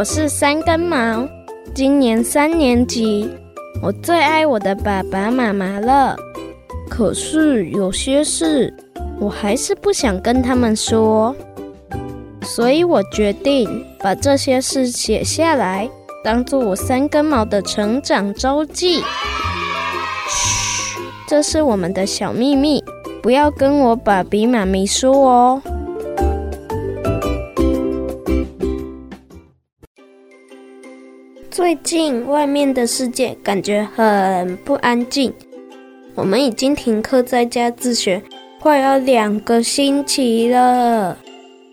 我是三根毛，今年三年级。我最爱我的爸爸妈妈了，可是有些事我还是不想跟他们说，所以我决定把这些事写下来，当做我三根毛的成长周记。嘘，这是我们的小秘密，不要跟我爸比妈咪说哦。最近外面的世界感觉很不安静。我们已经停课在家自学，快要两个星期了。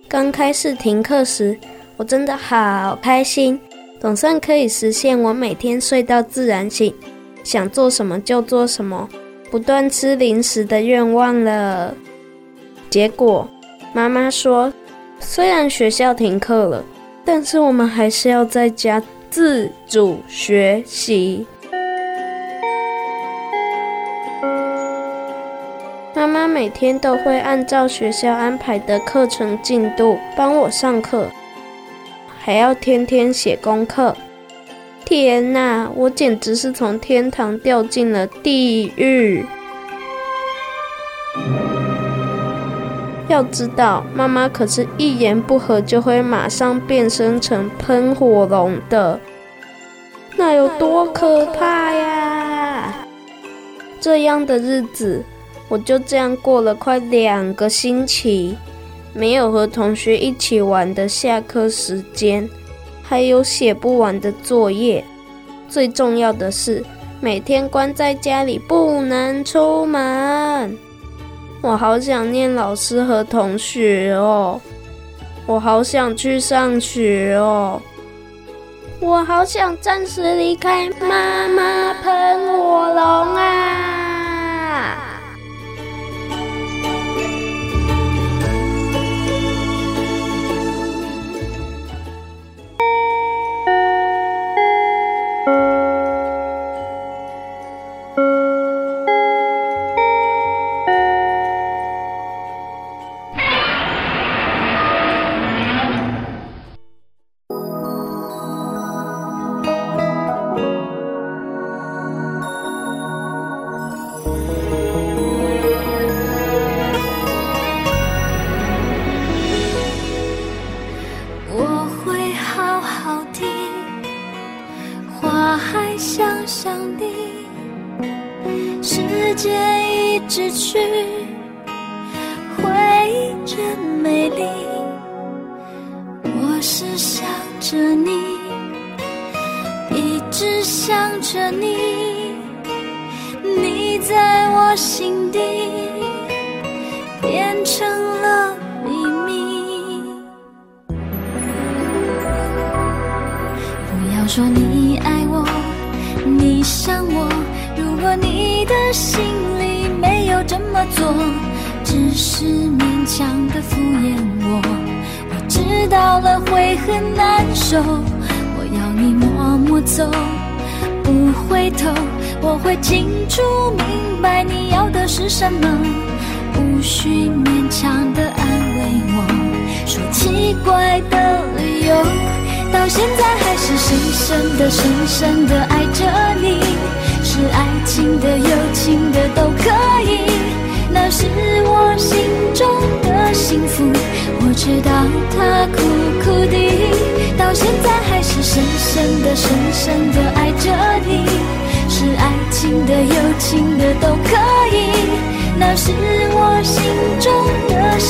刚开始停课时，我真的好开心，总算可以实现我每天睡到自然醒，想做什么就做什么，不断吃零食的愿望了。结果妈妈说，虽然学校停课了，但是我们还是要在家。自主学习。妈妈每天都会按照学校安排的课程进度帮我上课，还要天天写功课。天哪，我简直是从天堂掉进了地狱！要知道，妈妈可是一言不合就会马上变身成喷火龙的，那有多可怕呀？这样的日子，我就这样过了快两个星期，没有和同学一起玩的下课时间，还有写不完的作业，最重要的是，每天关在家里不能出门。我好想念老师和同学哦，我好想去上学哦，我好想暂时离开妈妈喷火龙啊！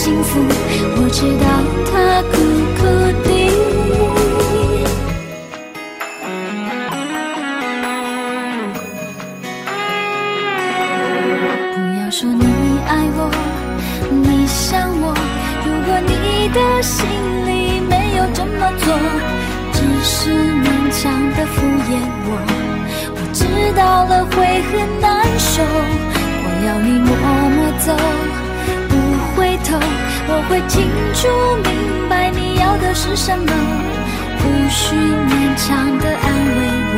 幸福。我知道他什么，不需勉强的安慰我，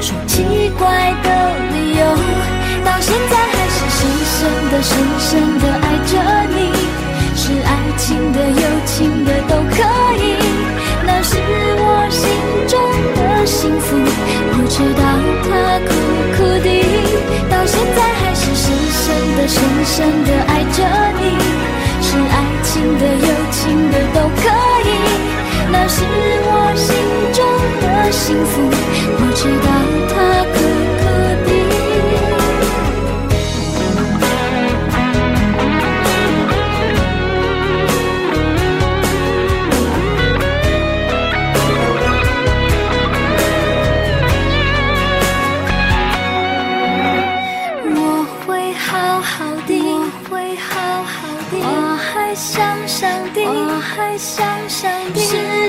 说奇怪的理由，到现在还是深深的、深深的爱着你，是爱情的、友情的都可以，那是我心中的幸福。我知道他苦苦的，到现在还是深深的、深深的爱着你，是爱情的、友情的都可以，那是我心中的幸福。我知道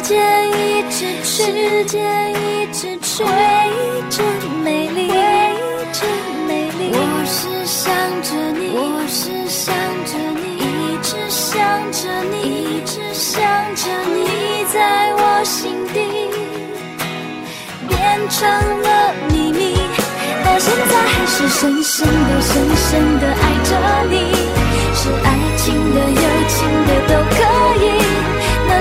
间一直去，时间一直去，回忆真美丽，回忆真美丽。我是想着你，我是想着你，一直想着你，一直想着你，在我心底变成了秘密，到现在还是深深的、深深的爱着你，是爱情的、友情的都可以。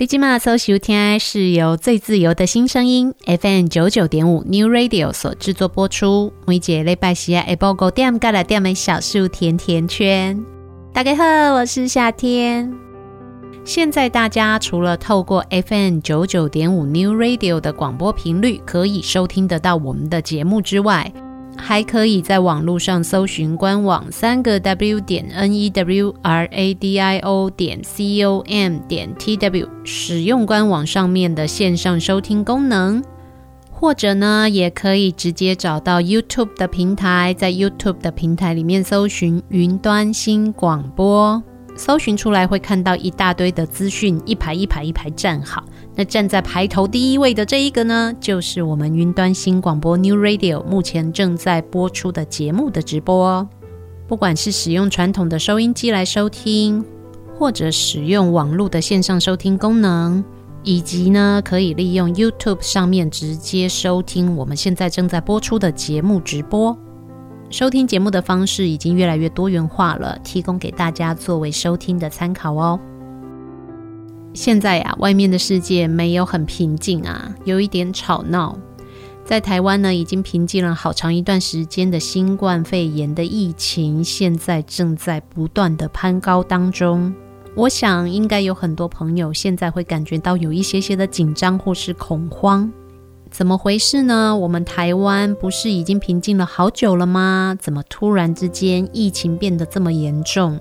你今麦所收听是由最自由的新声音 FM 九九点五 New Radio 所制作播出。每节礼拜四下午五点，过来点的小树甜甜圈。大家好，我是夏天。现在大家除了透过 FM 九九点五 New Radio 的广播频率可以收听得到我们的节目之外，还可以在网络上搜寻官网三个 W 点 N E W R A D I O 点 C O M 点 T W，使用官网上面的线上收听功能，或者呢，也可以直接找到 YouTube 的平台，在 YouTube 的平台里面搜寻云端新广播。搜寻出来会看到一大堆的资讯，一排一排一排站好。那站在排头第一位的这一个呢，就是我们云端新广播 New Radio 目前正在播出的节目的直播哦。不管是使用传统的收音机来收听，或者使用网络的线上收听功能，以及呢可以利用 YouTube 上面直接收听我们现在正在播出的节目直播。收听节目的方式已经越来越多元化了，提供给大家作为收听的参考哦。现在呀，外面的世界没有很平静啊，有一点吵闹。在台湾呢，已经平静了好长一段时间的新冠肺炎的疫情，现在正在不断的攀高当中。我想，应该有很多朋友现在会感觉到有一些些的紧张或是恐慌。怎么回事呢？我们台湾不是已经平静了好久了吗？怎么突然之间疫情变得这么严重，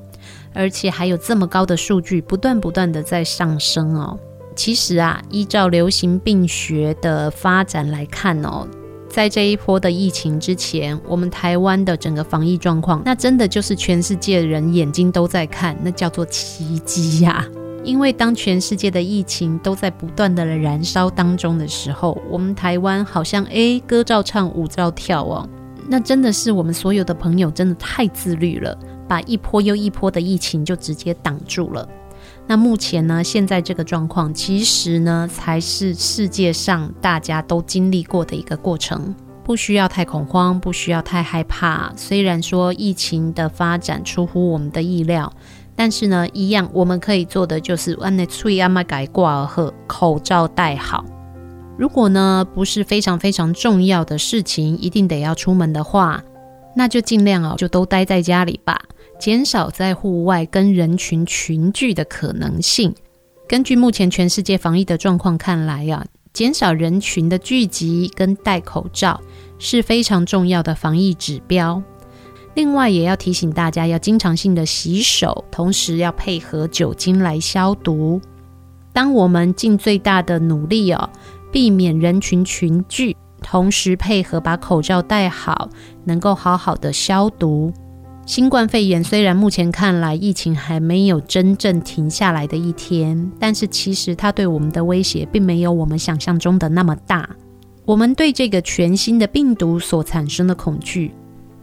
而且还有这么高的数据不断不断的在上升哦？其实啊，依照流行病学的发展来看哦，在这一波的疫情之前，我们台湾的整个防疫状况，那真的就是全世界人眼睛都在看，那叫做奇迹呀！因为当全世界的疫情都在不断的燃烧当中的时候，我们台湾好像诶，歌照唱，舞照跳哦。那真的是我们所有的朋友真的太自律了，把一波又一波的疫情就直接挡住了。那目前呢，现在这个状况其实呢，才是世界上大家都经历过的一个过程，不需要太恐慌，不需要太害怕。虽然说疫情的发展出乎我们的意料，但是呢，一样我们可以做的就是按那吹阿玛改挂而喝，口罩戴好。如果呢，不是非常非常重要的事情，一定得要出门的话，那就尽量哦，就都待在家里吧，减少在户外跟人群群聚的可能性。根据目前全世界防疫的状况看来啊，减少人群的聚集跟戴口罩是非常重要的防疫指标。另外，也要提醒大家要经常性的洗手，同时要配合酒精来消毒。当我们尽最大的努力哦。避免人群群聚，同时配合把口罩戴好，能够好好的消毒。新冠肺炎虽然目前看来疫情还没有真正停下来的一天，但是其实它对我们的威胁并没有我们想象中的那么大。我们对这个全新的病毒所产生的恐惧，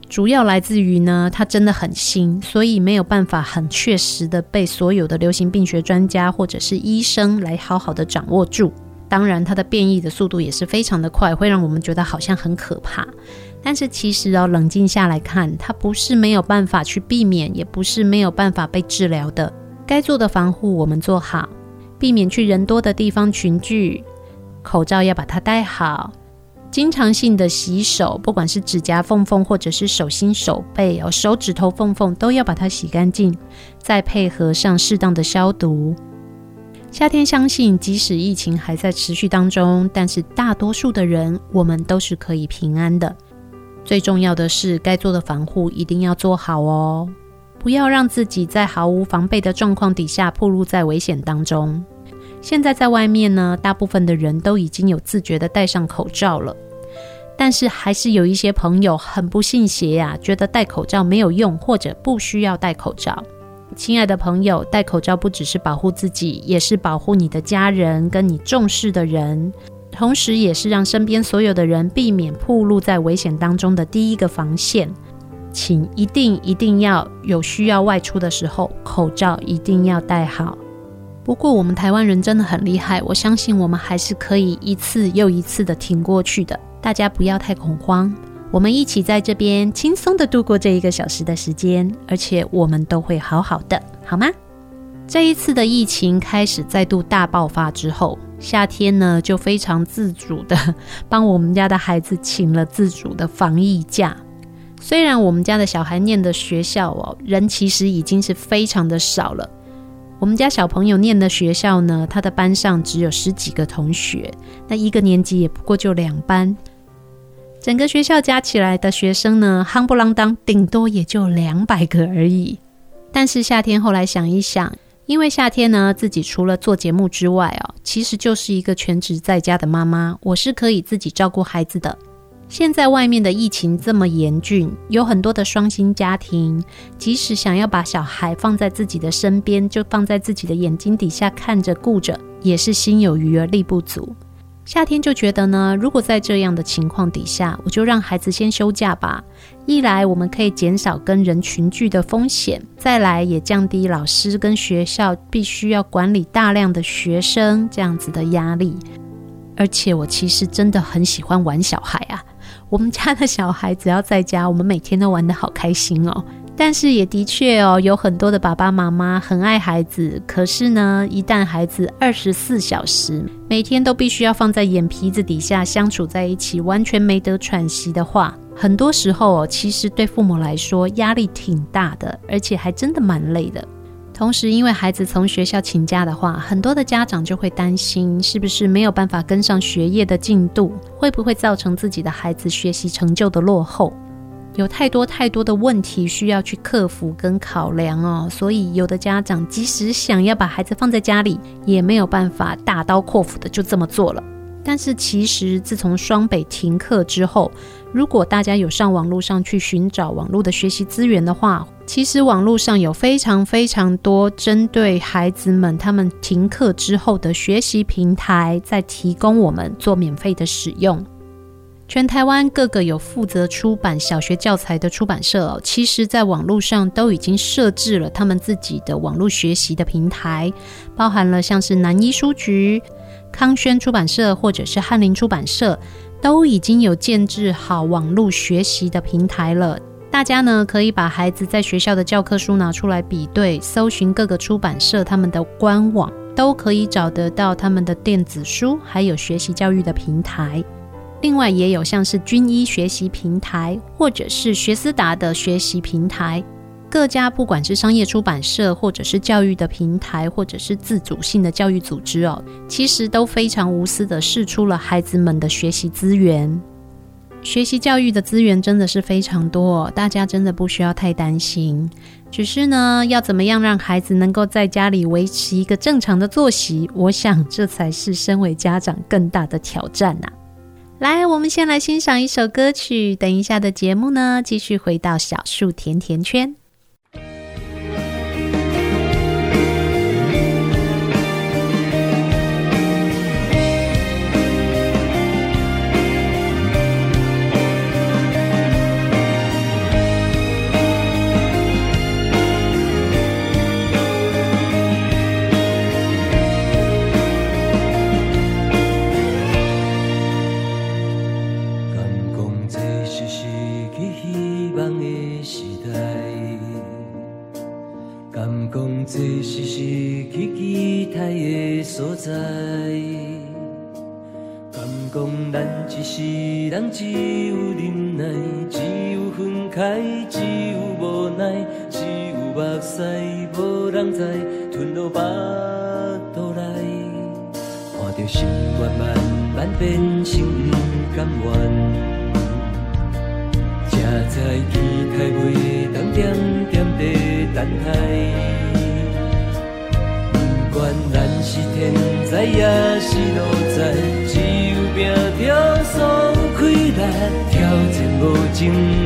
主要来自于呢，它真的很新，所以没有办法很确实的被所有的流行病学专家或者是医生来好好的掌握住。当然，它的变异的速度也是非常的快，会让我们觉得好像很可怕。但是其实哦，冷静下来看，它不是没有办法去避免，也不是没有办法被治疗的。该做的防护我们做好，避免去人多的地方群聚，口罩要把它戴好，经常性的洗手，不管是指甲缝缝或者是手心手背哦，手指头缝缝都要把它洗干净，再配合上适当的消毒。夏天相信，即使疫情还在持续当中，但是大多数的人，我们都是可以平安的。最重要的是，该做的防护一定要做好哦，不要让自己在毫无防备的状况底下暴露在危险当中。现在在外面呢，大部分的人都已经有自觉的戴上口罩了，但是还是有一些朋友很不信邪呀，觉得戴口罩没有用，或者不需要戴口罩。亲爱的朋友，戴口罩不只是保护自己，也是保护你的家人跟你重视的人，同时也是让身边所有的人避免暴露在危险当中的第一个防线。请一定一定要有需要外出的时候，口罩一定要戴好。不过我们台湾人真的很厉害，我相信我们还是可以一次又一次的挺过去的。大家不要太恐慌。我们一起在这边轻松的度过这一个小时的时间，而且我们都会好好的，好吗？这一次的疫情开始再度大爆发之后，夏天呢就非常自主的帮我们家的孩子请了自主的防疫假。虽然我们家的小孩念的学校哦，人其实已经是非常的少了。我们家小朋友念的学校呢，他的班上只有十几个同学，那一个年级也不过就两班。整个学校加起来的学生呢，夯不啷当，顶多也就两百个而已。但是夏天后来想一想，因为夏天呢，自己除了做节目之外哦，其实就是一个全职在家的妈妈，我是可以自己照顾孩子的。现在外面的疫情这么严峻，有很多的双薪家庭，即使想要把小孩放在自己的身边，就放在自己的眼睛底下看着顾着，也是心有余而力不足。夏天就觉得呢，如果在这样的情况底下，我就让孩子先休假吧。一来我们可以减少跟人群聚的风险，再来也降低老师跟学校必须要管理大量的学生这样子的压力。而且我其实真的很喜欢玩小孩啊，我们家的小孩只要在家，我们每天都玩得好开心哦。但是也的确哦，有很多的爸爸妈妈很爱孩子，可是呢，一旦孩子二十四小时每天都必须要放在眼皮子底下相处在一起，完全没得喘息的话，很多时候哦，其实对父母来说压力挺大的，而且还真的蛮累的。同时，因为孩子从学校请假的话，很多的家长就会担心，是不是没有办法跟上学业的进度，会不会造成自己的孩子学习成就的落后？有太多太多的问题需要去克服跟考量哦，所以有的家长即使想要把孩子放在家里，也没有办法大刀阔斧的就这么做了。但是其实自从双北停课之后，如果大家有上网络上去寻找网络的学习资源的话，其实网络上有非常非常多针对孩子们他们停课之后的学习平台，在提供我们做免费的使用。全台湾各个有负责出版小学教材的出版社，其实在网络上都已经设置了他们自己的网络学习的平台，包含了像是南一书局、康轩出版社或者是翰林出版社，都已经有建置好网络学习的平台了。大家呢可以把孩子在学校的教科书拿出来比对，搜寻各个出版社他们的官网，都可以找得到他们的电子书，还有学习教育的平台。另外也有像是军医学习平台，或者是学思达的学习平台。各家不管是商业出版社，或者是教育的平台，或者是自主性的教育组织哦，其实都非常无私的释出了孩子们的学习资源。学习教育的资源真的是非常多，大家真的不需要太担心。只是呢，要怎么样让孩子能够在家里维持一个正常的作息，我想这才是身为家长更大的挑战呐。来，我们先来欣赏一首歌曲，等一下的节目呢，继续回到小树甜甜圈。这是是去期待的所在，敢讲咱一世人只有忍耐，只有分开，只有无奈，只有目屎无人知吞落腹肚内，看着心愿慢慢变成不甘愿，才知期待袂当点点在等待。是天灾，也是路灾，只有拼著爽开力，挑战无尽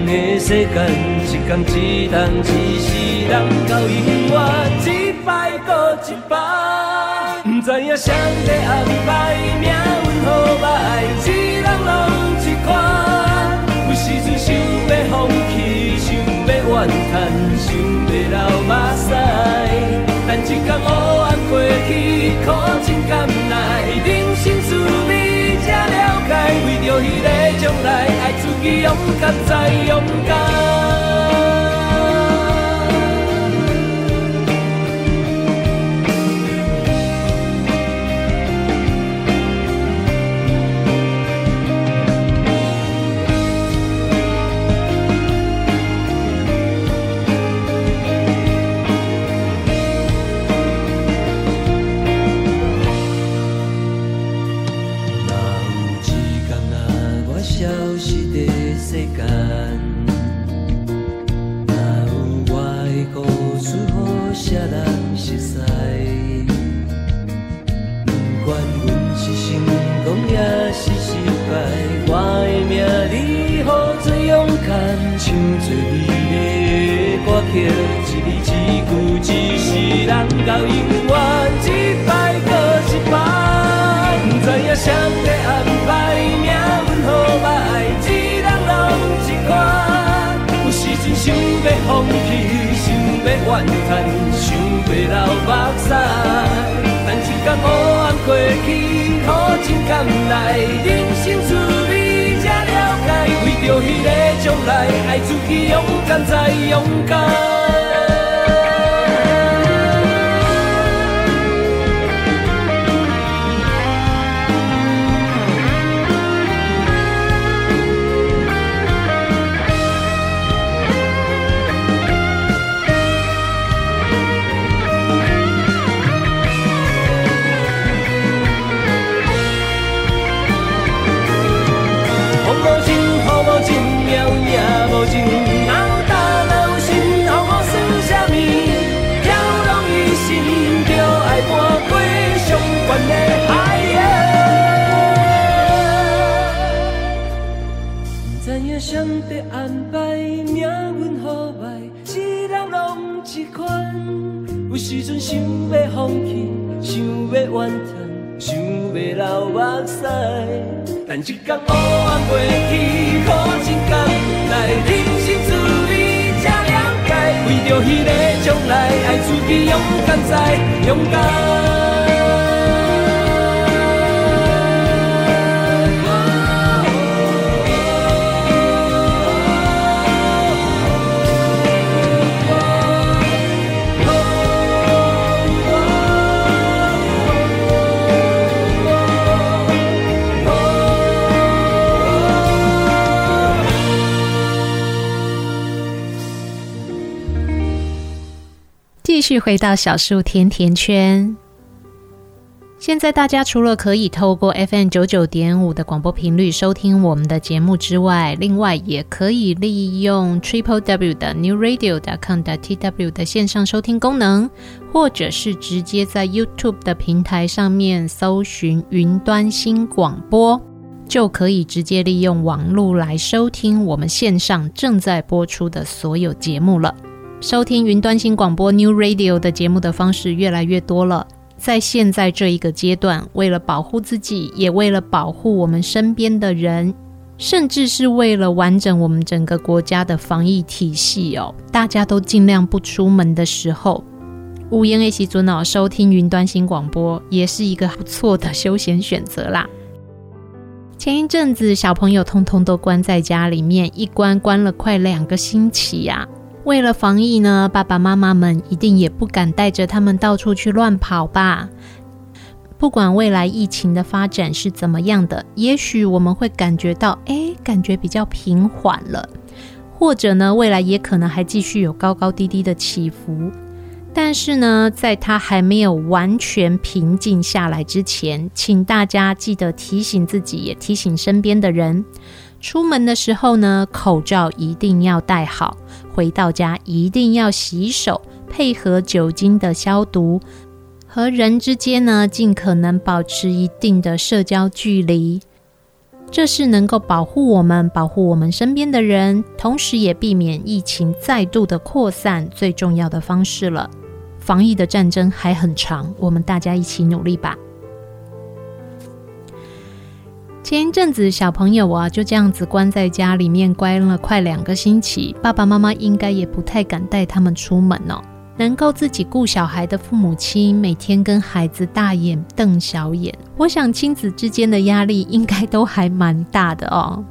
的世间，一天一人，一世人到永远，一摆搁一摆，不知影谁在安排命运好歹，一人拢一款，有时阵想要放弃，想要怨叹，想欲流目屎，但一天黑。可苦尽甘来，人生滋味才了解，为着迄个将来，爱自己勇敢再勇敢。到永远，一摆搁一摆。不知影谁在安排命运好歹，一人拢一款。有时阵想要放弃，想要怨叹，想欲流目屎。但一天黑暗过去，苦尽甘来，人生滋味才了解。为着迄个将来，爱自己勇敢再勇敢。时阵想要放弃，想要怨叹，想要流目屎。但一天乌暗过去，好真甘来，人生滋味才了解。为着迄个将来，爱自己勇敢在，勇敢。续回到小树甜甜圈。现在大家除了可以透过 FM 九九点五的广播频率收听我们的节目之外，另外也可以利用 Triple W 的 New Radio dot com 的 TW 的线上收听功能，或者是直接在 YouTube 的平台上面搜寻云端新广播，就可以直接利用网络来收听我们线上正在播出的所有节目了。收听云端新广播 New Radio 的节目的方式越来越多了。在现在这一个阶段，为了保护自己，也为了保护我们身边的人，甚至是为了完整我们整个国家的防疫体系哦，大家都尽量不出门的时候，无烟 A 习尊哦，收听云端新广播也是一个不错的休闲选择啦。前一阵子，小朋友通通都关在家里面，一关关了快两个星期呀、为了防疫呢，爸爸妈妈们一定也不敢带着他们到处去乱跑吧。不管未来疫情的发展是怎么样的，也许我们会感觉到，哎，感觉比较平缓了，或者呢，未来也可能还继续有高高低低的起伏。但是呢，在它还没有完全平静下来之前，请大家记得提醒自己，也提醒身边的人。出门的时候呢，口罩一定要戴好；回到家一定要洗手，配合酒精的消毒。和人之间呢，尽可能保持一定的社交距离。这是能够保护我们、保护我们身边的人，同时也避免疫情再度的扩散最重要的方式了。防疫的战争还很长，我们大家一起努力吧。前一阵子，小朋友啊就这样子关在家里面，关了快两个星期。爸爸妈妈应该也不太敢带他们出门哦。能够自己顾小孩的父母亲，每天跟孩子大眼瞪小眼，我想亲子之间的压力应该都还蛮大的哦。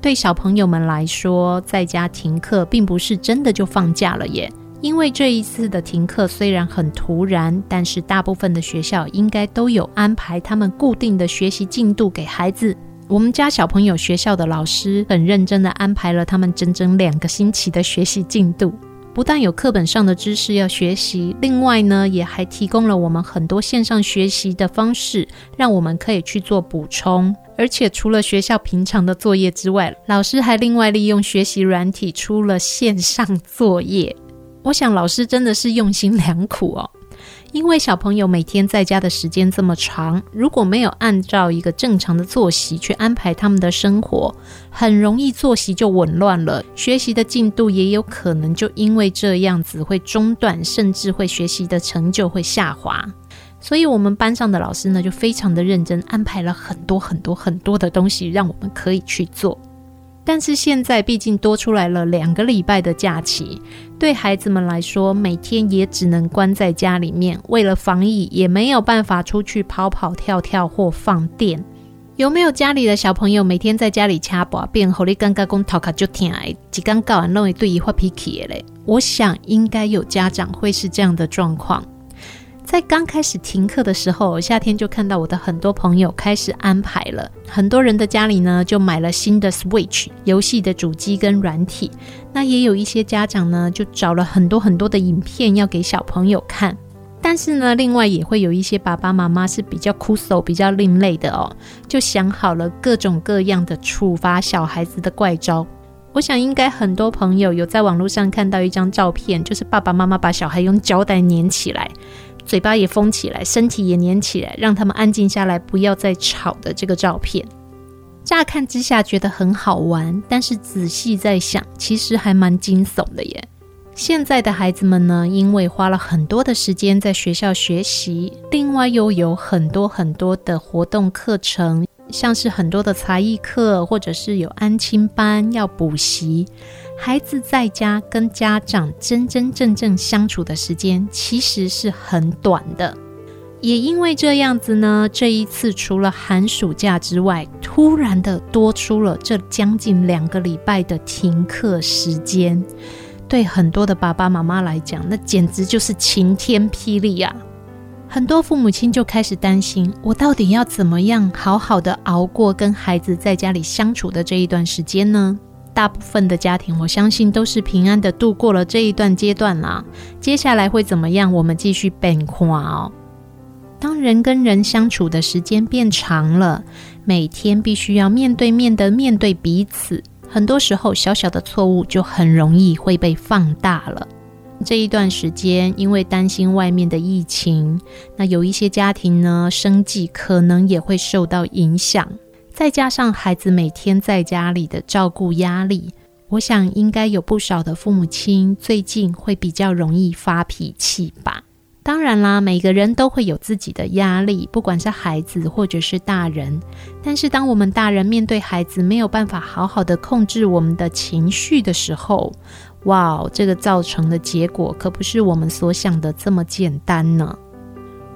对小朋友们来说，在家停课并不是真的就放假了耶。因为这一次的停课虽然很突然，但是大部分的学校应该都有安排他们固定的学习进度给孩子。我们家小朋友学校的老师很认真的安排了他们整整两个星期的学习进度，不但有课本上的知识要学习，另外呢，也还提供了我们很多线上学习的方式，让我们可以去做补充。而且除了学校平常的作业之外，老师还另外利用学习软体出了线上作业。我想老师真的是用心良苦哦，因为小朋友每天在家的时间这么长，如果没有按照一个正常的作息去安排他们的生活，很容易作息就紊乱了，学习的进度也有可能就因为这样子会中断，甚至会学习的成就会下滑。所以，我们班上的老师呢，就非常的认真，安排了很多很多很多的东西，让我们可以去做。但是现在毕竟多出来了两个礼拜的假期，对孩子们来说，每天也只能关在家里面。为了防疫，也没有办法出去跑跑跳跳或放电。有没有家里的小朋友每天在家里掐把变，后你尴尬公讨卡就听哎，几刚搞完弄一对一发脾气嘞？我想应该有家长会是这样的状况。在刚开始停课的时候，夏天就看到我的很多朋友开始安排了，很多人的家里呢就买了新的 Switch 游戏的主机跟软体。那也有一些家长呢就找了很多很多的影片要给小朋友看。但是呢，另外也会有一些爸爸妈妈是比较酷手、比较另类的哦，就想好了各种各样的处罚小孩子的怪招。我想应该很多朋友有在网络上看到一张照片，就是爸爸妈妈把小孩用胶带粘起来。嘴巴也封起来，身体也粘起来，让他们安静下来，不要再吵的这个照片，乍看之下觉得很好玩，但是仔细在想，其实还蛮惊悚的耶。现在的孩子们呢，因为花了很多的时间在学校学习，另外又有很多很多的活动课程，像是很多的才艺课，或者是有安亲班要补习，孩子在家跟家长真真正正相处的时间其实是很短的。也因为这样子呢，这一次除了寒暑假之外，突然的多出了这将近两个礼拜的停课时间。对很多的爸爸妈妈来讲，那简直就是晴天霹雳呀！很多父母亲就开始担心：我到底要怎么样好好的熬过跟孩子在家里相处的这一段时间呢？大部分的家庭，我相信都是平安的度过了这一段阶段啦。接下来会怎么样？我们继续变化哦。当人跟人相处的时间变长了，每天必须要面对面的面对彼此。很多时候，小小的错误就很容易会被放大了。这一段时间，因为担心外面的疫情，那有一些家庭呢，生计可能也会受到影响。再加上孩子每天在家里的照顾压力，我想应该有不少的父母亲最近会比较容易发脾气吧。当然啦，每个人都会有自己的压力，不管是孩子或者是大人。但是，当我们大人面对孩子没有办法好好的控制我们的情绪的时候，哇，这个造成的结果可不是我们所想的这么简单呢。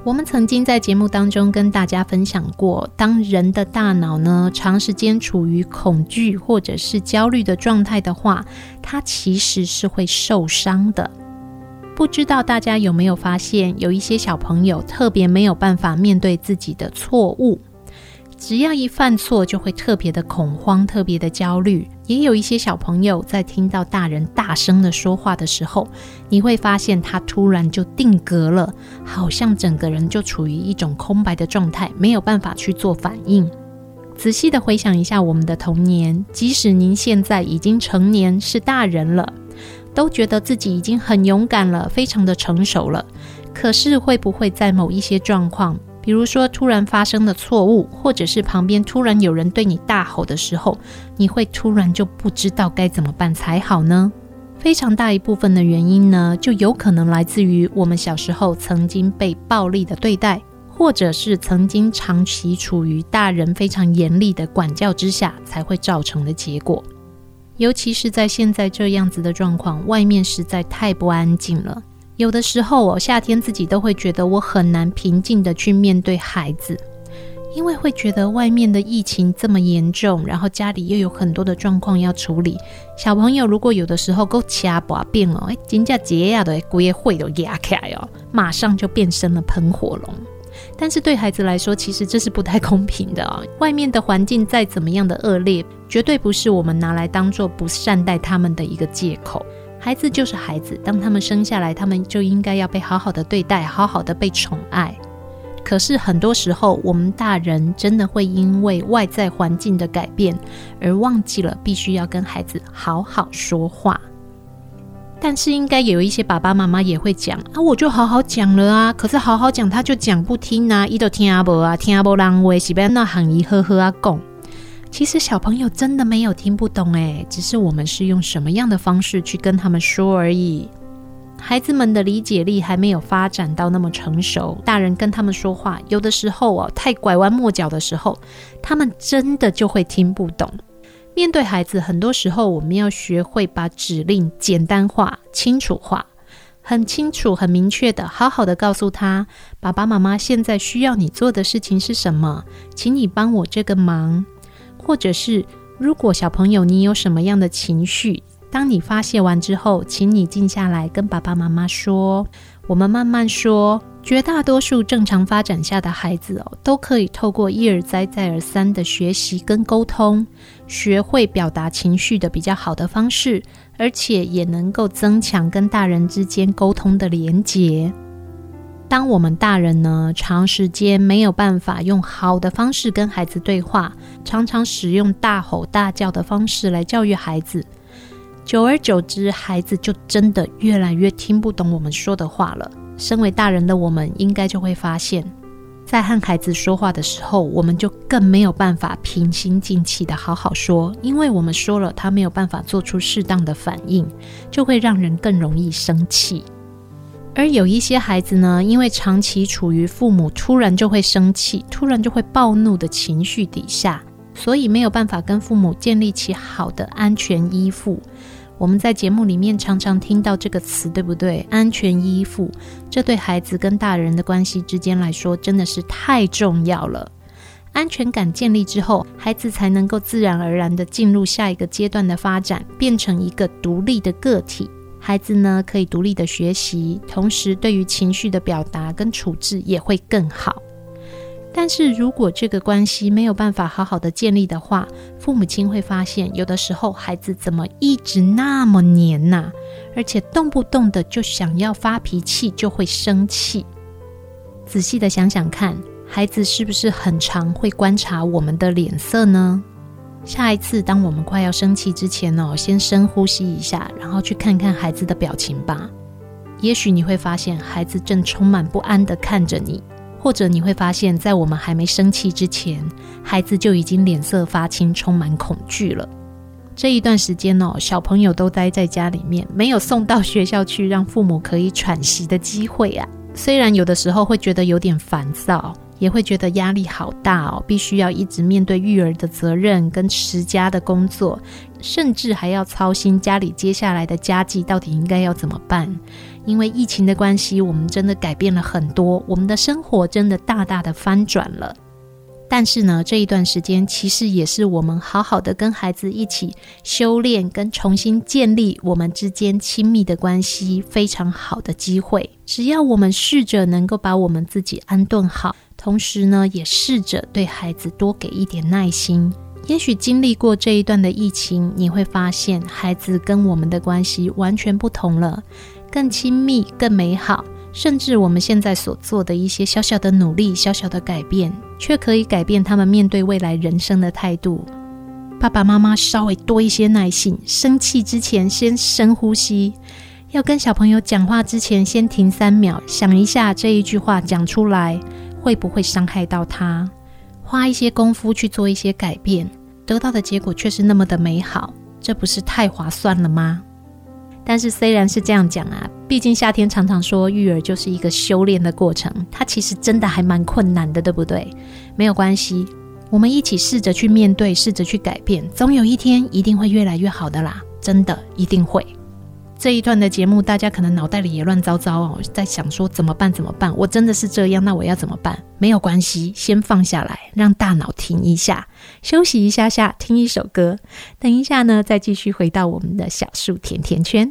我们曾经在节目当中跟大家分享过，当人的大脑呢，长时间处于恐惧或者是焦虑的状态的话，它其实是会受伤的。不知道大家有没有发现，有一些小朋友特别没有办法面对自己的错误，只要一犯错就会特别的恐慌、特别的焦虑。也有一些小朋友在听到大人大声的说话的时候，你会发现他突然就定格了，好像整个人就处于一种空白的状态，没有办法去做反应。仔细的回想一下我们的童年，即使您现在已经成年，是大人了。都觉得自己已经很勇敢了，非常的成熟了。可是会不会在某一些状况，比如说突然发生的错误，或者是旁边突然有人对你大吼的时候，你会突然就不知道该怎么办才好呢？非常大一部分的原因呢，就有可能来自于我们小时候曾经被暴力的对待，或者是曾经长期处于大人非常严厉的管教之下，才会造成的结果。尤其是在现在这样子的状况，外面实在太不安静了。有的时候，我夏天自己都会觉得我很难平静的去面对孩子，因为会觉得外面的疫情这么严重，然后家里又有很多的状况要处理。小朋友如果有的时候够掐把病哦，哎，真假节呀的规会都压开哦，马上就变身了喷火龙。但是对孩子来说，其实这是不太公平的哦。外面的环境再怎么样的恶劣，绝对不是我们拿来当做不善待他们的一个借口。孩子就是孩子，当他们生下来，他们就应该要被好好的对待，好好的被宠爱。可是很多时候，我们大人真的会因为外在环境的改变，而忘记了必须要跟孩子好好说话。但是应该有一些爸爸妈妈也会讲啊，我就好好讲了啊，可是好好讲他就讲不听啊，伊都听阿伯啊，听阿伯人话，是不要那喊一呵呵啊讲。其实小朋友真的没有听不懂诶，只是我们是用什么样的方式去跟他们说而已。孩子们的理解力还没有发展到那么成熟，大人跟他们说话，有的时候哦，太拐弯抹角的时候，他们真的就会听不懂。面对孩子，很多时候我们要学会把指令简单化、清楚化，很清楚、很明确的，好好的告诉他：爸爸妈妈现在需要你做的事情是什么？请你帮我这个忙。或者是，如果小朋友你有什么样的情绪，当你发泄完之后，请你静下来跟爸爸妈妈说，我们慢慢说。绝大多数正常发展下的孩子哦，都可以透过一而再、再而三的学习跟沟通，学会表达情绪的比较好的方式，而且也能够增强跟大人之间沟通的连结。当我们大人呢，长时间没有办法用好的方式跟孩子对话，常常使用大吼大叫的方式来教育孩子，久而久之，孩子就真的越来越听不懂我们说的话了。身为大人的我们，应该就会发现，在和孩子说话的时候，我们就更没有办法平心静气的好好说，因为我们说了，他没有办法做出适当的反应，就会让人更容易生气。而有一些孩子呢，因为长期处于父母突然就会生气、突然就会暴怒的情绪底下，所以没有办法跟父母建立起好的安全依附。我们在节目里面常常听到这个词，对不对？安全依附，这对孩子跟大人的关系之间来说，真的是太重要了。安全感建立之后，孩子才能够自然而然地进入下一个阶段的发展，变成一个独立的个体。孩子呢，可以独立的学习，同时对于情绪的表达跟处置也会更好。但是如果这个关系没有办法好好的建立的话，父母亲会发现，有的时候孩子怎么一直那么黏呐，而且动不动的就想要发脾气，就会生气。仔细的想想看，孩子是不是很常会观察我们的脸色呢？下一次当我们快要生气之前哦，先深呼吸一下，然后去看看孩子的表情吧。也许你会发现，孩子正充满不安的看着你。或者你会发现，在我们还没生气之前，孩子就已经脸色发青，充满恐惧了。这一段时间哦，小朋友都待在家里面，没有送到学校去，让父母可以喘息的机会啊。虽然有的时候会觉得有点烦躁，也会觉得压力好大哦，必须要一直面对育儿的责任跟持家的工作，甚至还要操心家里接下来的家计到底应该要怎么办。因为疫情的关系，我们真的改变了很多，我们的生活真的大大的翻转了。但是呢，这一段时间其实也是我们好好的跟孩子一起修炼跟重新建立我们之间亲密的关系非常好的机会。只要我们试着能够把我们自己安顿好，同时呢，也试着对孩子多给一点耐心。也许经历过这一段的疫情，你会发现孩子跟我们的关系完全不同了。更亲密、更美好，甚至我们现在所做的一些小小的努力、小小的改变，却可以改变他们面对未来人生的态度。爸爸妈妈稍微多一些耐心，生气之前先深呼吸，要跟小朋友讲话之前先停三秒，想一下这一句话讲出来会不会伤害到他，花一些功夫去做一些改变，得到的结果却是那么的美好，这不是太划算了吗？但是虽然是这样讲啊，毕竟夏天常常说育儿就是一个修炼的过程，它其实真的还蛮困难的，对不对？没有关系，我们一起试着去面对，试着去改变，总有一天一定会越来越好的啦，真的一定会。这一段的节目，大家可能脑袋里也乱糟糟哦，在想说怎么办？怎么办？我真的是这样，那我要怎么办？没有关系，先放下来，让大脑停一下，休息一下下，听一首歌。等一下呢，再继续回到我们的小树甜甜圈。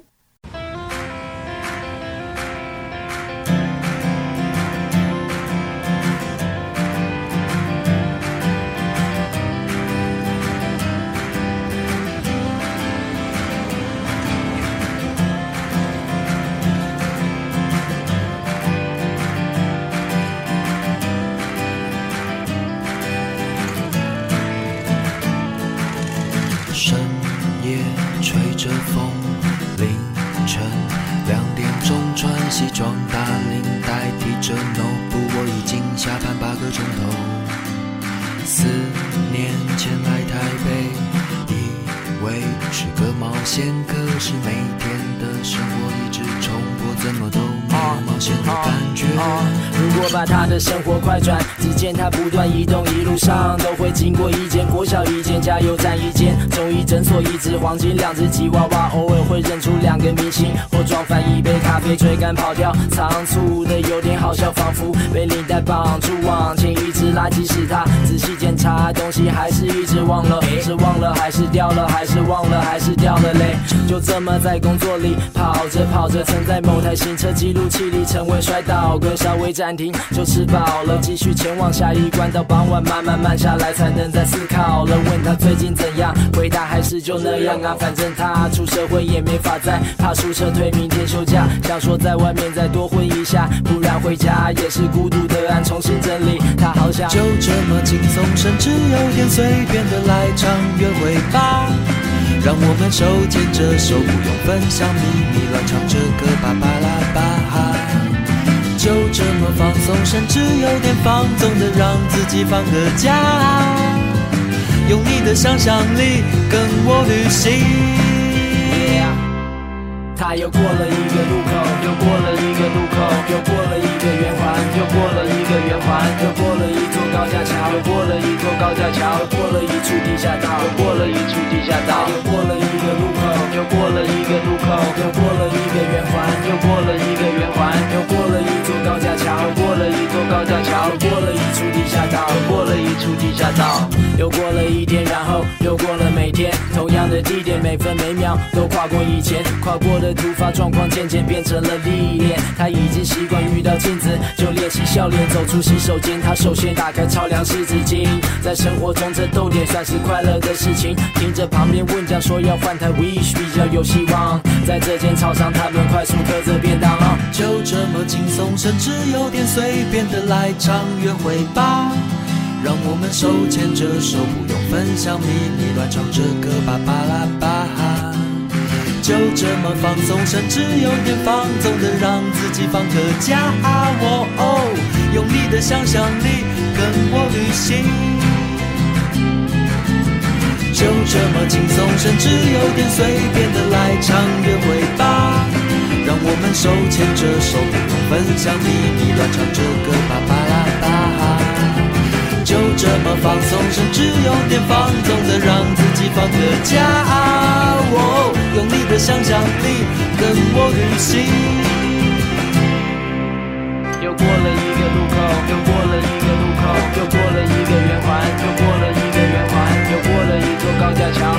一间国小、一间加油站、一间中医诊所、一只黄金、两只吉娃娃，偶尔会认出两个明星，或撞翻一杯咖啡，追赶跑掉，仓促的有点好笑，仿佛被领带绑住往前一直拉，即使他仔细检查东西，还是一直忘了，是忘了还是掉了，还是忘了还是掉了嘞，就这么在工作里跑着跑着，曾在某台行车记录器里成为摔倒，跟稍微暂停就吃饱了，继续前往下一关，到傍晚慢慢慢下来，才能再思考了。问他最近怎样，回答还是就那样啊，反正他出社会也没法再怕出车退，明天休假，想说在外面再多混一下，不然回家也是孤独的安，重新整理。他好像就这么轻松，甚至有点随便的来场约会吧，让我们手牵着手，不用分享秘密，乱唱着歌，巴巴拉巴哈，就这么放。松，甚至有点放纵的让自己放个假，用你的想象力跟我旅行。他又过了一个路口，又过了一个路口，又过了一个圆环，又过了一个圆环，又过了一座高架桥，又过了一座高架桥，又过了一处地下道，又过了一处地下道，又过了一个路口，又过了一个路口，又过了一个圆环，又过了一个圆环，又过了一高架桥，过了一座高架桥，过了一处地下道，过了一处地下道，又过了一天，然后又过了每天，同样的地点，每分每秒都跨过以前跨过的。突发状况渐渐变成了历练，他已经习惯遇到镜子就练习笑脸。走出洗手间，他首先打开超量湿纸巾。在生活中，这逗点算是快乐的事情。听着旁边问讲说要换台 Wish 比较有希望。在这间操场，他们快速嗑着便当，就这么轻松，甚至有点随便的来场约会吧。让我们手牵着手，不用分享秘密，乱唱着歌吧，巴拉巴。就这么放松，甚至有点放纵的让自己放个假。哦哦，用你的想象力跟我旅行。就这么轻松，甚至有点随便的来场约会吧。让我们手牵着手，分享秘密，乱唱着歌，巴巴拉巴。就这么放松，甚至有点放纵的让自己放个假。哦用你的想象力跟我旅行。又过了一个路口，又过了一个路口，又过了一个圆环，又过了一个圆环，又过了一座高架桥，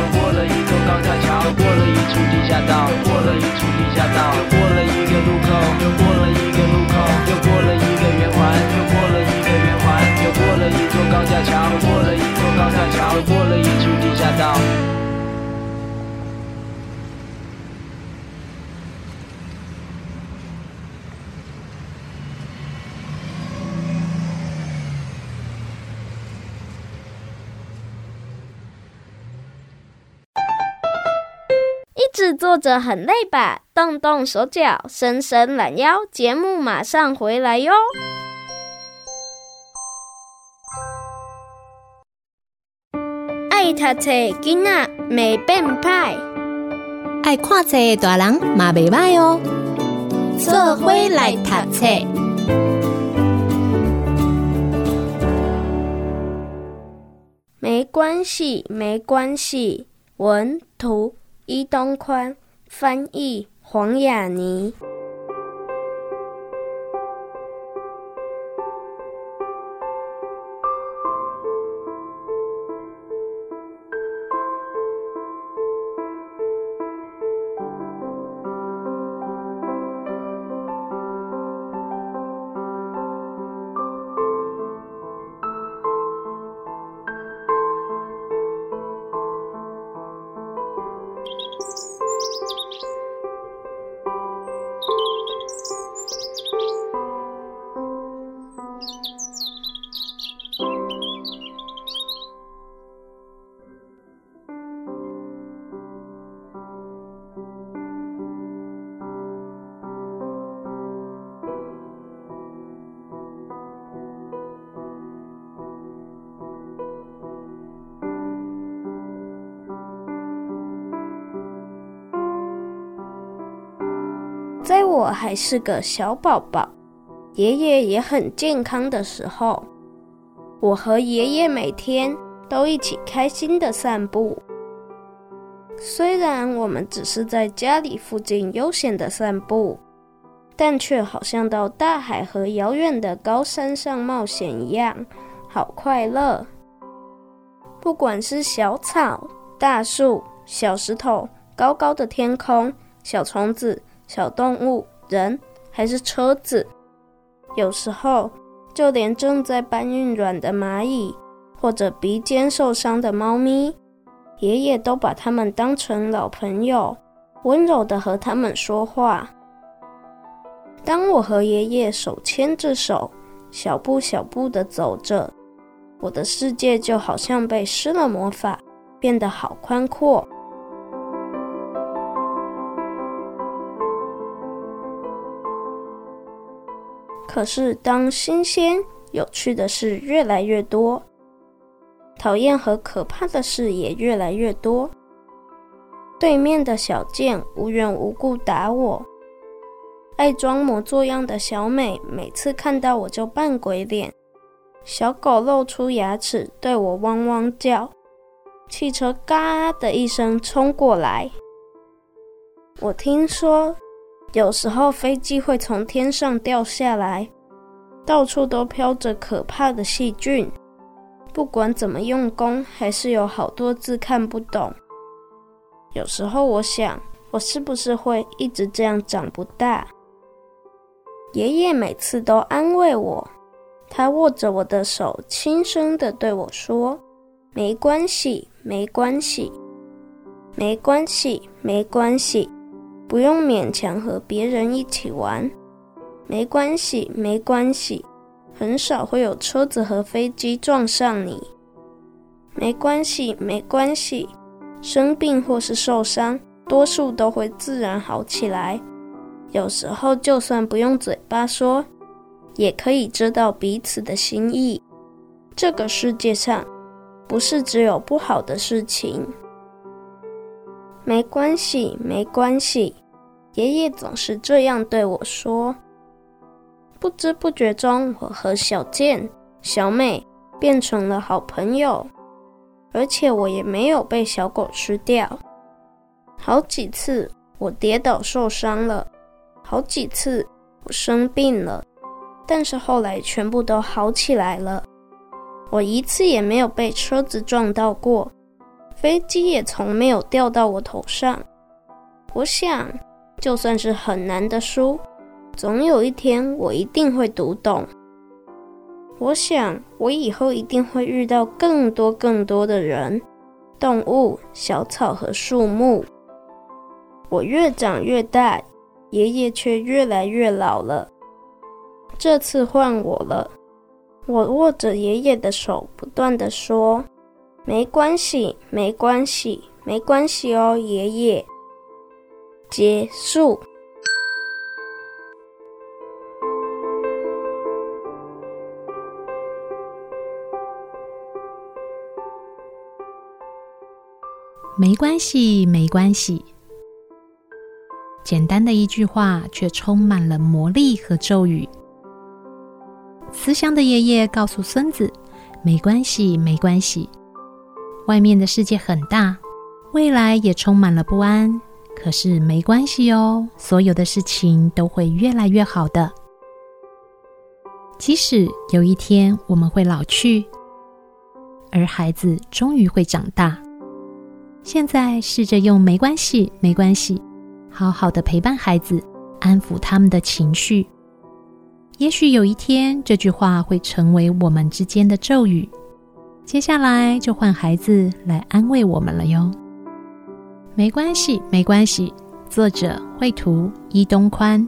高架桥，过了一处地下道，过了一处地下道，又过了一个路口，又过了一个路口，又过了一个圆环，又过了一个圆环，又过了一座高架桥，过了一座高架桥，又过了一处地下道。是坐着很累吧？动动手脚，伸伸懒腰，节目马上回来哟！爱读册囡仔没变歹，爱看册大人嘛袂歹哦。做伙来读册，没关系，没关系，文图。伊东宽翻译黄雅妮。还是个小宝宝，爷爷也很健康的时候，我和爷爷每天都一起开心的散步。虽然我们只是在家里附近悠闲的散步，但却好像到大海和遥远的高山上冒险一样，好快乐。不管是小草、大树、小石头、高高的天空、小虫子。小动物、人还是车子，有时候就连正在搬运卵的蚂蚁，或者鼻尖受伤的猫咪，爷爷都把它们当成老朋友，温柔地和他们说话。当我和爷爷手牵着手，小步小步地走着，我的世界就好像被施了魔法，变得好宽阔。可是当新鲜有趣的事越来越多，讨厌和可怕的事也越来越多。对面的小健无缘无故打我，爱装模作样的小美每次看到我就扮鬼脸，小狗露出牙齿对我汪汪叫，汽车嘎的一声冲过来。我听说，有时候飞机会从天上掉下来，到处都飘着可怕的细菌，不管怎么用功，还是有好多字看不懂。有时候我想，我是不是会一直这样长不大？爷爷每次都安慰我，他握着我的手，轻声地对我说：“没关系，没关系，没关系，没关系，不用勉强和别人一起玩。没关系，没关系，很少会有车子和飞机撞上你。没关系，没关系。”生病或是受伤，多数都会自然好起来。有时候就算不用嘴巴说，也可以知道彼此的心意。这个世界上不是只有不好的事情。没关系，没关系。爷爷总是这样对我说。不知不觉中，我和小健、小美变成了好朋友。而且我也没有被小狗吃掉。好几次我跌倒受伤了，好几次我生病了，但是后来全部都好起来了。我一次也没有被车子撞到过，飞机也从没有掉到我头上。我想，就算是很难的书，总有一天我一定会读懂。我想，我以后一定会遇到更多更多的人、动物、小草和树木。我越长越大，爷爷却越来越老了。这次换我了，我握着爷爷的手，不断地说：“没关系，没关系，没关系哦，爷爷。”结束。没关系，没关系。简单的一句话，却充满了魔力和咒语。慈祥的爷爷告诉孙子：“没关系，没关系。外面的世界很大，未来也充满了不安。可是没关系哦，所有的事情都会越来越好的。即使有一天我们会老去，而孩子终于会长大。”现在试着用“没关系，没关系”，好好的陪伴孩子，安抚他们的情绪。也许有一天，这句话会成为我们之间的咒语。接下来就换孩子来安慰我们了哟。没关系，没关系。作者绘图：伊东宽。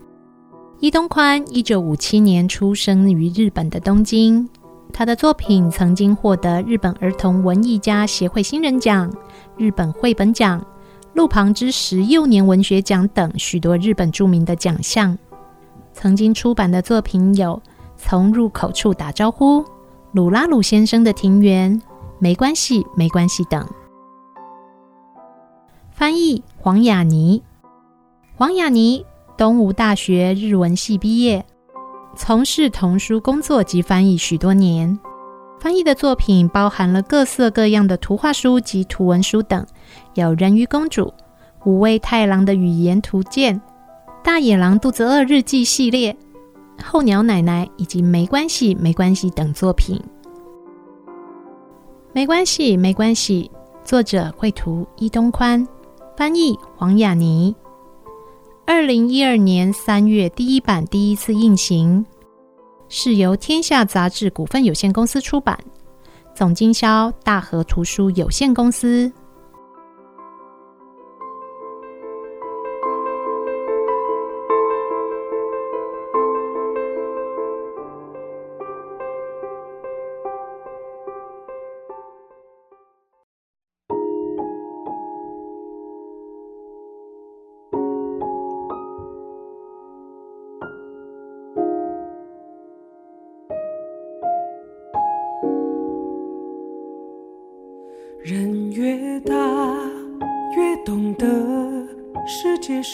伊东宽一九五七年出生于日本的东京。他的作品曾经获得日本儿童文艺家协会新人奖、日本绘本奖、路旁之十幼年文学奖等许多日本著名的奖项。曾经出版的作品有《从入口处打招呼》、《鲁拉鲁先生的庭园》、《没关系，没关系》等。翻译黄雅妮，黄雅妮，东吴大学日文系毕业。从事童书工作及翻译许多年，翻译的作品包含了各色各样的图画书及图文书等，有《人鱼公主》、《五味太郎的语言图鉴》、《大野狼肚子饿日记》系列、《候鸟奶奶》以及《没关系，没关系》等作品。没关系，没关系。作者绘图伊东宽，翻译黄雅妮。二零一二年三月，第一版第一次印行，是由天下杂志股份有限公司出版，总经销大和图书有限公司。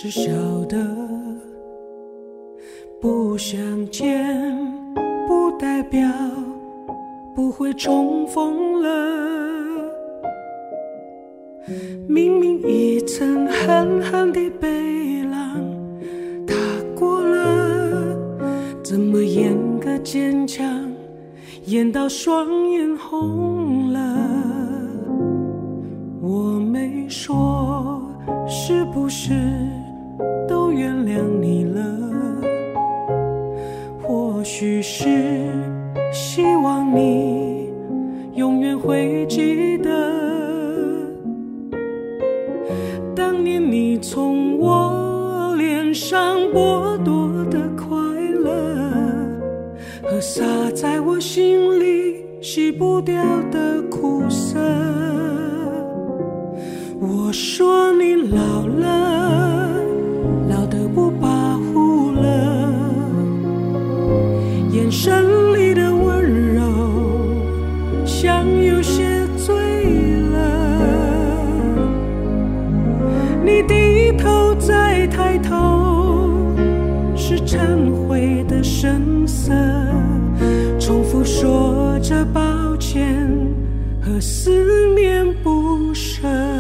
是小的，不相见不代表不会重逢了。明明一曾狠狠的被浪打过了，怎么演个坚强，演到双眼红了。我没说是不是原谅你了，或许是希望你永远会记得，当年你从我脸上剥夺的快乐，和洒在我心里洗不掉的苦涩。我说恋不舍。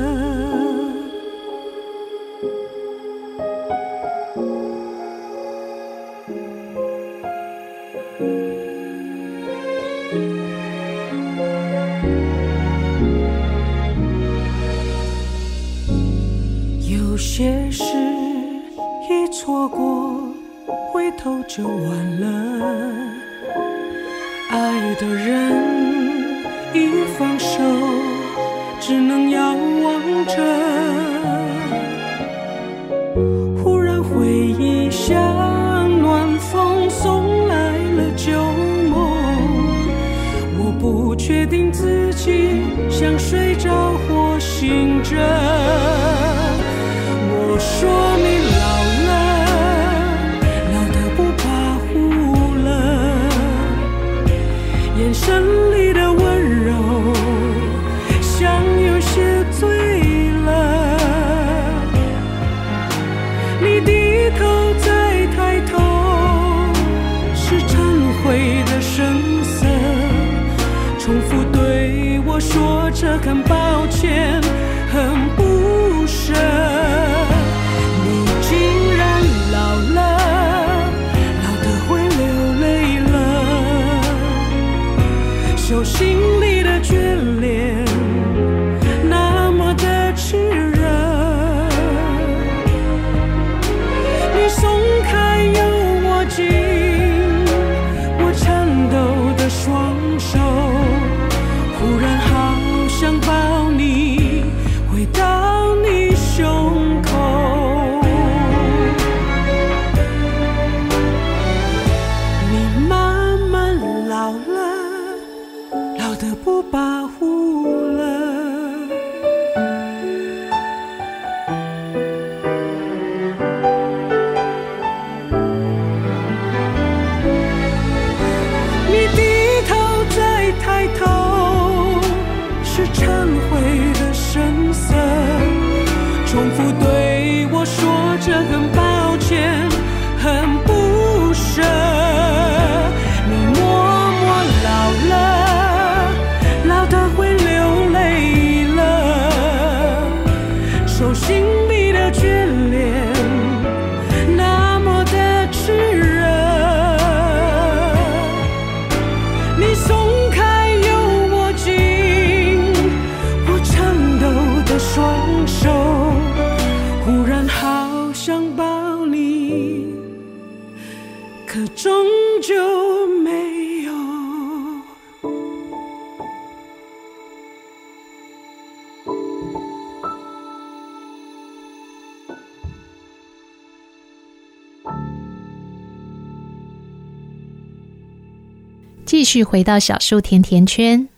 续回到小树甜甜圈，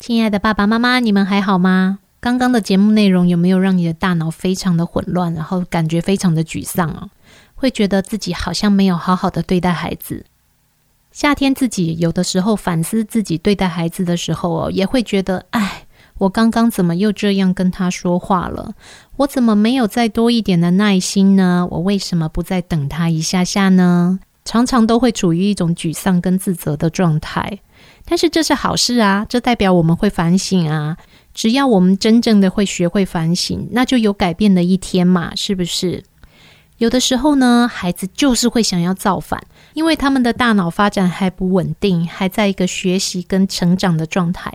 亲爱的爸爸妈妈，你们还好吗？刚刚的节目内容有没有让你的大脑非常的混乱，然后感觉非常的沮丧啊？会觉得自己好像没有好好的对待孩子。夏天自己有的时候反思自己对待孩子的时候哦，也会觉得，哎，我刚刚怎么又这样跟他说话了？我怎么没有再多一点的耐心呢？我为什么不再等他一下下呢？常常都会处于一种沮丧跟自责的状态。但是这是好事啊，这代表我们会反省啊。只要我们真正的会学会反省，那就有改变的一天嘛，是不是？有的时候呢，孩子就是会想要造反，因为他们的大脑发展还不稳定，还在一个学习跟成长的状态。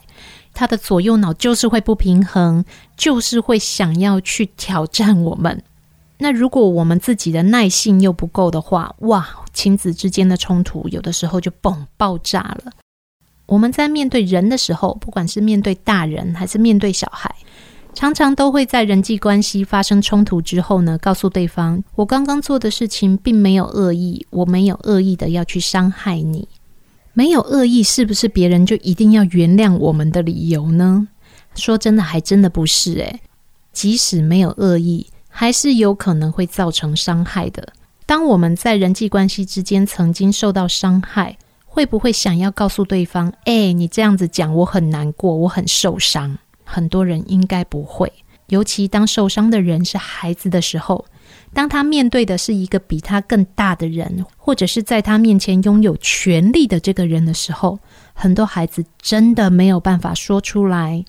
他的左右脑就是会不平衡，就是会想要去挑战我们。那如果我们自己的耐性又不够的话，哇，亲子之间的冲突有的时候就嘣爆炸了。我们在面对人的时候，不管是面对大人还是面对小孩，常常都会在人际关系发生冲突之后呢，告诉对方：“我刚刚做的事情并没有恶意，我没有恶意的要去伤害你。”没有恶意，是不是别人就一定要原谅我们的理由呢？说真的，还真的不是诶。即使没有恶意，还是有可能会造成伤害的。当我们在人际关系之间曾经受到伤害，会不会想要告诉对方：“哎，你这样子讲，我很难过，我很受伤。”很多人应该不会，尤其当受伤的人是孩子的时候。当他面对的是一个比他更大的人，或者是在他面前拥有权力的这个人的时候，很多孩子真的没有办法说出来。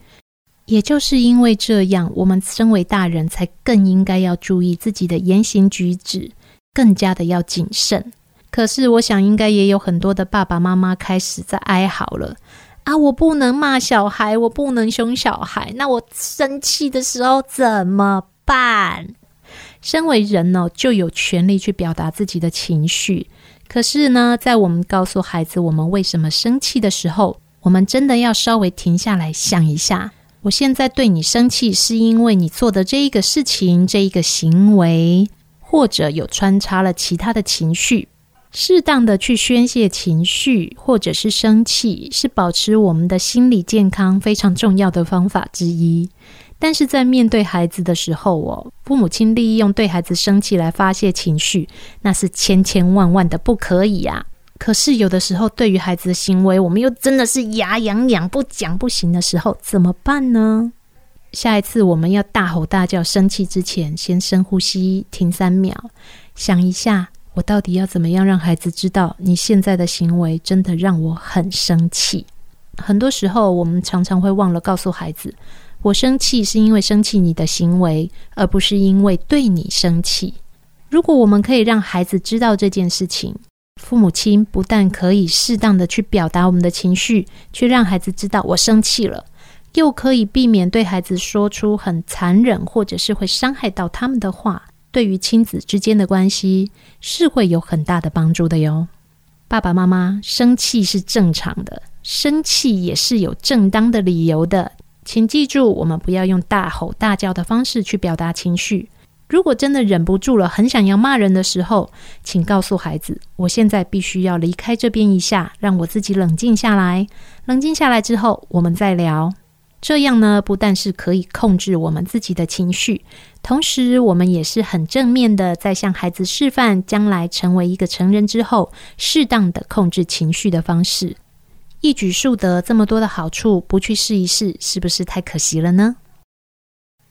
也就是因为这样，我们身为大人才更应该要注意自己的言行举止，更加的要谨慎。可是，我想应该也有很多的爸爸妈妈开始在哀嚎了啊！我不能骂小孩，我不能凶小孩，那我生气的时候怎么办？身为人呢，就有权利去表达自己的情绪。可是呢，在我们告诉孩子我们为什么生气的时候，我们真的要稍微停下来想一下：我现在对你生气，是因为你做的这一个事情、这一个行为，或者有穿插了其他的情绪。适当的去宣泄情绪，或者是生气，是保持我们的心理健康非常重要的方法之一。但是在面对孩子的时候，哦，父母亲利用对孩子生气来发泄情绪，那是千千万万的不可以啊！可是有的时候，对于孩子的行为，我们又真的是牙痒痒不讲不行的时候，怎么办呢？下一次我们要大吼大叫生气之前，先深呼吸，停三秒，想一下，我到底要怎么样让孩子知道，你现在的行为真的让我很生气。很多时候，我们常常会忘了告诉孩子。我生气是因为生气你的行为，而不是因为对你生气。如果我们可以让孩子知道这件事情，父母亲不但可以适当的去表达我们的情绪，去让孩子知道我生气了，又可以避免对孩子说出很残忍或者是会伤害到他们的话，对于亲子之间的关系是会有很大的帮助的哟。爸爸妈妈生气是正常的，生气也是有正当的理由的。请记住，我们不要用大吼大叫的方式去表达情绪。如果真的忍不住了，很想要骂人的时候，请告诉孩子：“我现在必须要离开这边一下，让我自己冷静下来。冷静下来之后，我们再聊。”这样呢，不但是可以控制我们自己的情绪，同时我们也是很正面的，在向孩子示范将来成为一个成人之后，适当的控制情绪的方式。一举数得这么多的好处，不去试一试，是不是太可惜了呢？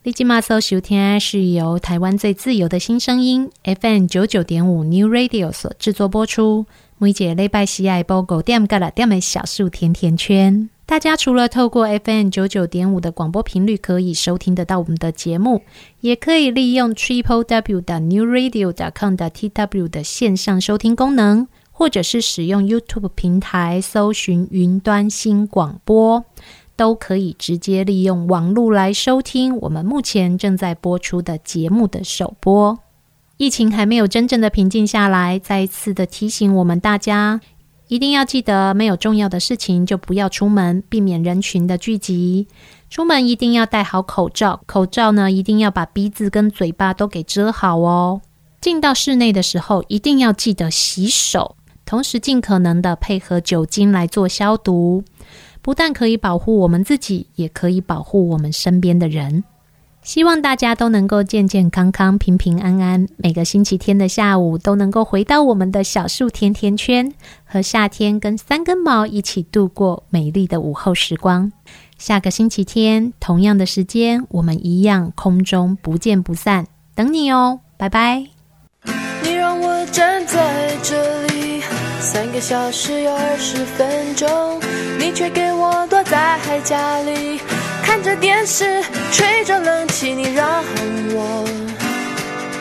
立即马搜收听是由台湾最自由的新声音 FM 九九点五 New Radio 所制作播出。每节礼拜喜爱播狗点个了点的小树甜甜圈。大家除了透过 FM 九九点五的广播频率可以收听得到我们的节目，也可以利用 Triple W 的 New Radio 点 com 的 TW 的线上收听功能。或者是使用 YouTube 平台搜寻云端新广播，都可以直接利用网络来收听我们目前正在播出的节目的首播。疫情还没有真正的平静下来，再一次的提醒我们大家，一定要记得没有重要的事情就不要出门，避免人群的聚集。出门一定要戴好口罩，口罩呢一定要把鼻子跟嘴巴都给遮好哦。进到室内的时候，一定要记得洗手。同时，尽可能的配合酒精来做消毒，不但可以保护我们自己，也可以保护我们身边的人。希望大家都能够健健康康、平平安安，每个星期天的下午都能够回到我们的小树甜甜圈，和夏天跟三根毛一起度过美丽的午后时光。下个星期天同样的时间，我们一样空中不见不散，等你哦，拜拜。你让我站在这三个小时有二十分钟，你却给我躲在家里看着电视，吹着冷气，你让我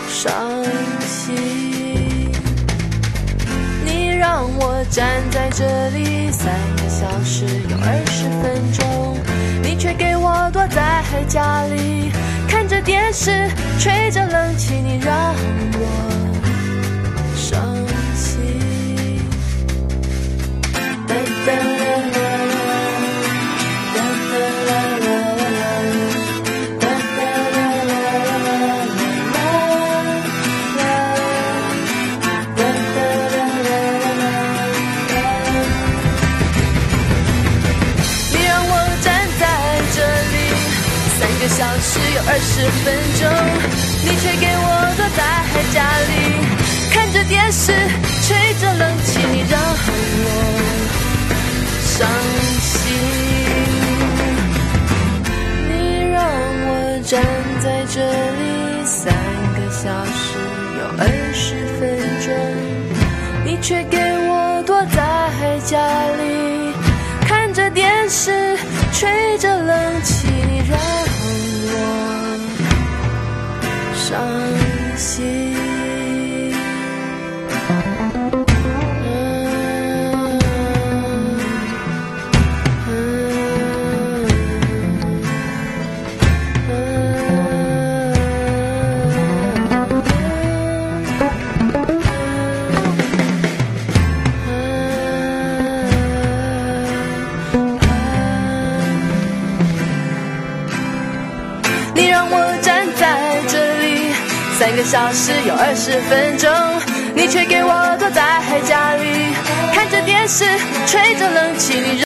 伤心。你让我站在这里三个小时有二十分钟，你却给我躲在家里看着电视，吹着冷气，你让我哒哒二十分钟，你却给我躲在家里看着电视，吹着冷伤心。你让我站在这里三个小时又二十分钟，你却给我躲在家里看着电视，吹着冷气，你让。伤个小时有二十分钟，你却给我躲在黑家里看着电视，吹着冷气。